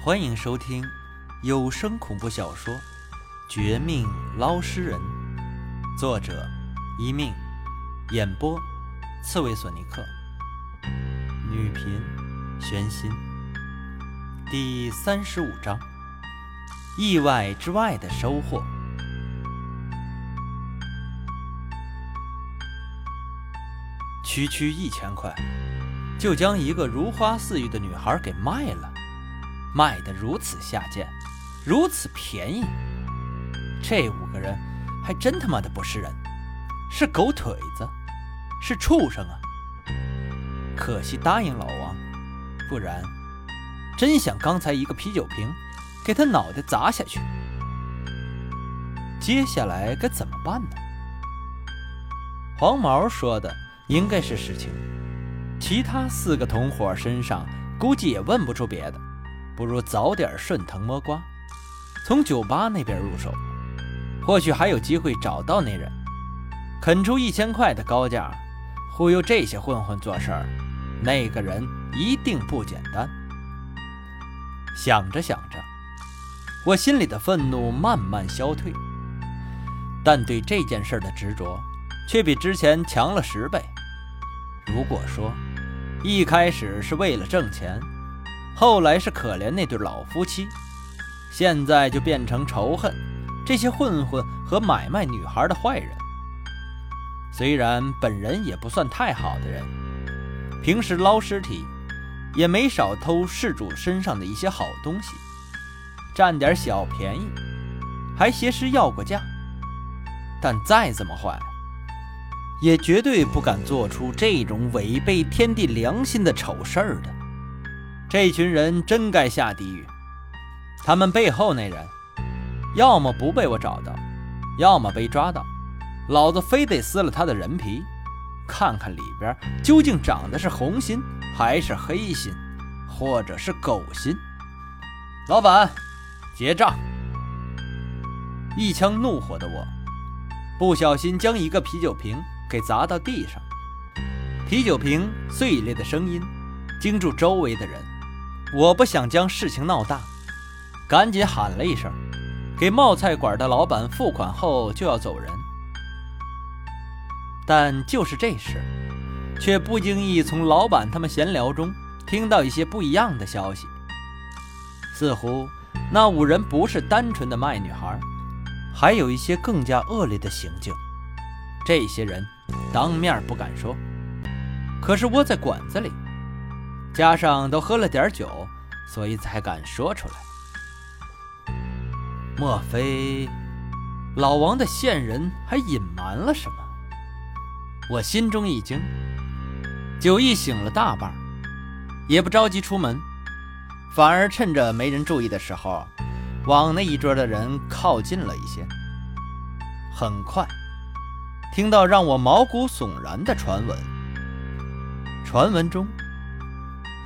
欢迎收听有声恐怖小说《绝命捞尸人》，作者一命，演播刺猬索尼克，女频玄心。第三十五章：意外之外的收获。区区一千块，就将一个如花似玉的女孩给卖了。卖得如此下贱，如此便宜，这五个人还真他妈的不是人，是狗腿子，是畜生啊！可惜答应老王，不然真想刚才一个啤酒瓶给他脑袋砸下去。接下来该怎么办呢？黄毛说的应该是实情，其他四个同伙身上估计也问不出别的。不如早点顺藤摸瓜，从酒吧那边入手，或许还有机会找到那人，肯出一千块的高价，忽悠这些混混做事儿，那个人一定不简单。想着想着，我心里的愤怒慢慢消退，但对这件事的执着却比之前强了十倍。如果说一开始是为了挣钱，后来是可怜那对老夫妻，现在就变成仇恨这些混混和买卖女孩的坏人。虽然本人也不算太好的人，平时捞尸体也没少偷事主身上的一些好东西，占点小便宜，还挟持要过价。但再怎么坏，也绝对不敢做出这种违背天地良心的丑事儿的。这群人真该下地狱！他们背后那人，要么不被我找到，要么被抓到，老子非得撕了他的人皮，看看里边究竟长的是红心还是黑心，或者是狗心。老板，结账！一腔怒火的我，不小心将一个啤酒瓶给砸到地上，啤酒瓶碎裂的声音惊住周围的人。我不想将事情闹大，赶紧喊了一声，给冒菜馆的老板付款后就要走人。但就是这时，却不经意从老板他们闲聊中听到一些不一样的消息，似乎那五人不是单纯的卖女孩，还有一些更加恶劣的行径。这些人当面不敢说，可是窝在馆子里。加上都喝了点酒，所以才敢说出来。莫非老王的线人还隐瞒了什么？我心中一惊，酒意醒了大半，也不着急出门，反而趁着没人注意的时候，往那一桌的人靠近了一些。很快，听到让我毛骨悚然的传闻。传闻中。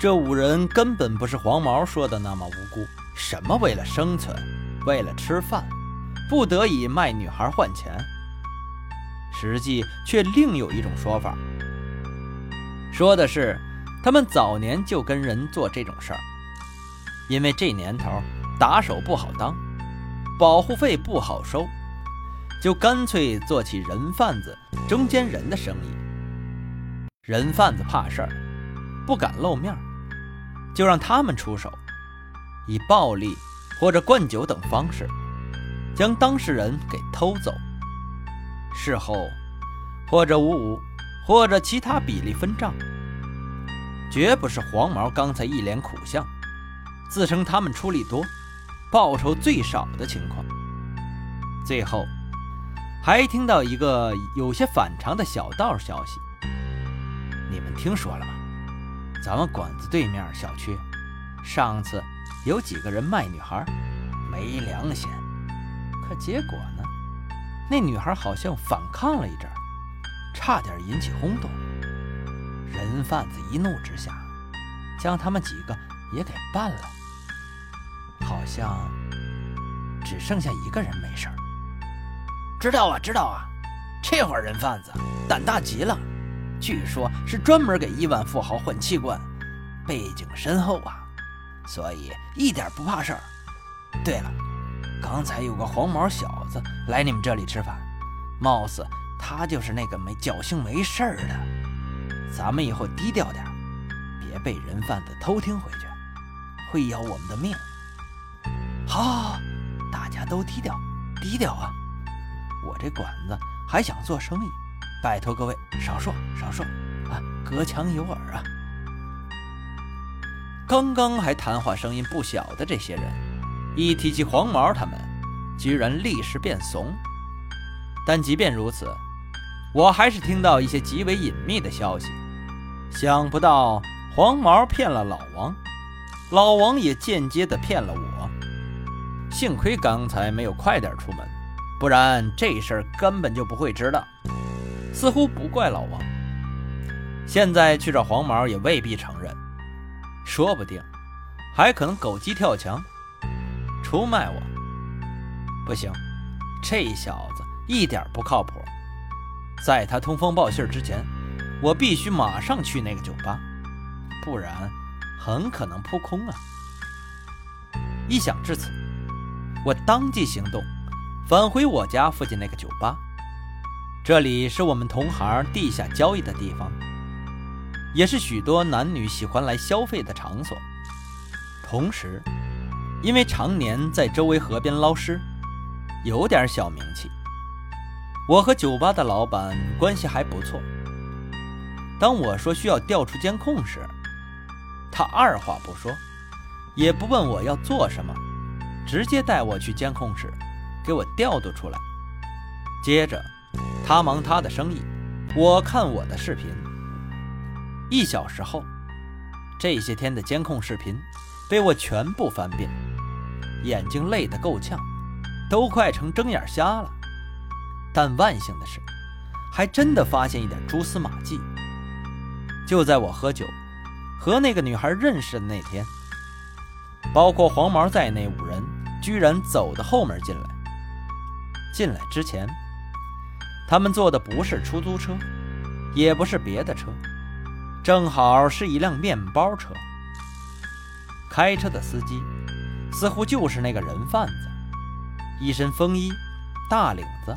这五人根本不是黄毛说的那么无辜，什么为了生存，为了吃饭，不得已卖女孩换钱，实际却另有一种说法，说的是他们早年就跟人做这种事儿，因为这年头打手不好当，保护费不好收，就干脆做起人贩子中间人的生意。人贩子怕事儿，不敢露面。就让他们出手，以暴力或者灌酒等方式，将当事人给偷走。事后，或者五五，或者其他比例分账，绝不是黄毛刚才一脸苦相，自称他们出力多，报酬最少的情况。最后，还听到一个有些反常的小道消息，你们听说了吗？咱们馆子对面小区，上次有几个人卖女孩，没良心。可结果呢？那女孩好像反抗了一阵，差点引起轰动。人贩子一怒之下，将他们几个也给办了。好像只剩下一个人没事知道啊，知道啊，这会儿人贩子胆大极了。据说，是专门给亿万富豪换器官，背景深厚啊！所以一点不怕事儿。对了，刚才有个黄毛小子来你们这里吃饭，貌似他就是那个没侥幸没事儿的。咱们以后低调点，别被人贩子偷听回去，会要我们的命。好，大家都低调，低调啊！我这馆子还想做生意，拜托各位少说少说啊，隔墙有耳啊！刚刚还谈话声音不小的这些人，一提起黄毛他们，居然立时变怂。但即便如此，我还是听到一些极为隐秘的消息。想不到黄毛骗了老王，老王也间接的骗了我。幸亏刚才没有快点出门，不然这事儿根本就不会知道。似乎不怪老王，现在去找黄毛也未必承认，说不定还可能狗急跳墙，出卖我。不行，这小子一点不靠谱。在他通风报信之前，我必须马上去那个酒吧，不然很可能扑空啊！一想至此。我当即行动，返回我家附近那个酒吧。这里是我们同行地下交易的地方，也是许多男女喜欢来消费的场所。同时，因为常年在周围河边捞尸，有点小名气。我和酒吧的老板关系还不错。当我说需要调出监控时，他二话不说，也不问我要做什么。直接带我去监控室，给我调度出来。接着，他忙他的生意，我看我的视频。一小时后，这些天的监控视频被我全部翻遍，眼睛累得够呛，都快成睁眼瞎了。但万幸的是，还真的发现一点蛛丝马迹。就在我喝酒和那个女孩认识的那天。包括黄毛在内五人，居然走的后门进来。进来之前，他们坐的不是出租车，也不是别的车，正好是一辆面包车。开车的司机似乎就是那个人贩子，一身风衣，大领子，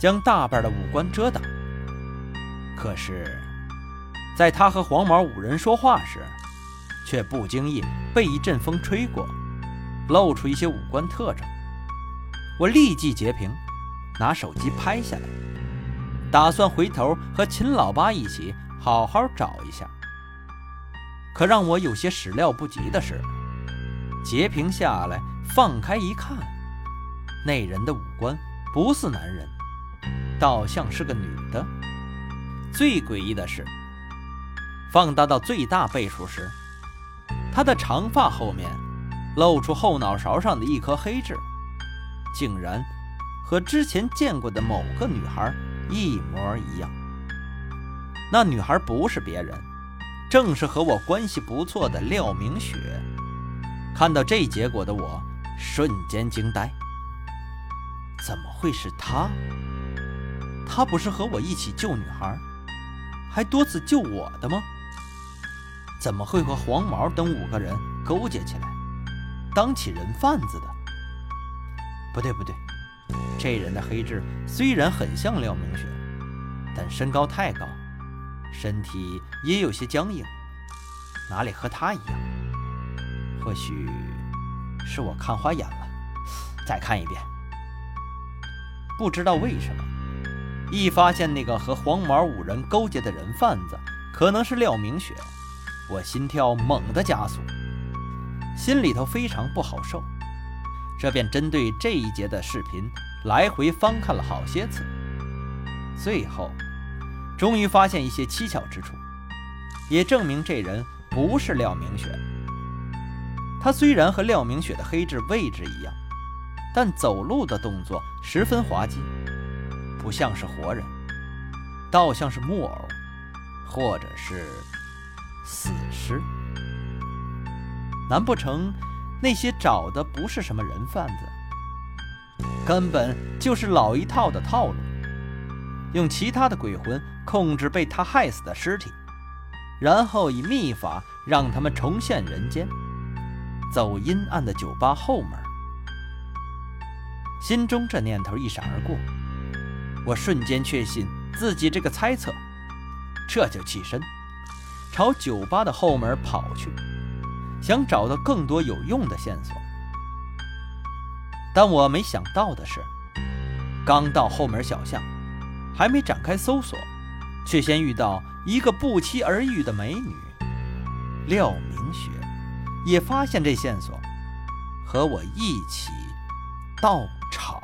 将大半的五官遮挡。可是，在他和黄毛五人说话时，却不经意被一阵风吹过，露出一些五官特征。我立即截屏，拿手机拍下来，打算回头和秦老八一起好好找一下。可让我有些始料不及的是，截屏下来放开一看，那人的五官不似男人，倒像是个女的。最诡异的是，放大到最大倍数时。他的长发后面露出后脑勺上的一颗黑痣，竟然和之前见过的某个女孩一模一样。那女孩不是别人，正是和我关系不错的廖明雪。看到这结果的我瞬间惊呆：怎么会是她？她不是和我一起救女孩，还多次救我的吗？怎么会和黄毛等五个人勾结起来，当起人贩子的？不对不对，这人的黑痣虽然很像廖明雪，但身高太高，身体也有些僵硬，哪里和他一样？或许是我看花眼了，再看一遍。不知道为什么，一发现那个和黄毛五人勾结的人贩子可能是廖明雪。我心跳猛地加速，心里头非常不好受，这便针对这一节的视频来回翻看了好些次，最后终于发现一些蹊跷之处，也证明这人不是廖明雪。他虽然和廖明雪的黑痣位置一样，但走路的动作十分滑稽，不像是活人，倒像是木偶，或者是……死尸？难不成那些找的不是什么人贩子，根本就是老一套的套路，用其他的鬼魂控制被他害死的尸体，然后以秘法让他们重现人间，走阴暗的酒吧后门。心中这念头一闪而过，我瞬间确信自己这个猜测，这就起身朝酒吧的后门跑去，想找到更多有用的线索。但我没想到的是，刚到后门小巷，还没展开搜索，却先遇到一个不期而遇的美女廖明雪，也发现这线索，和我一起到场。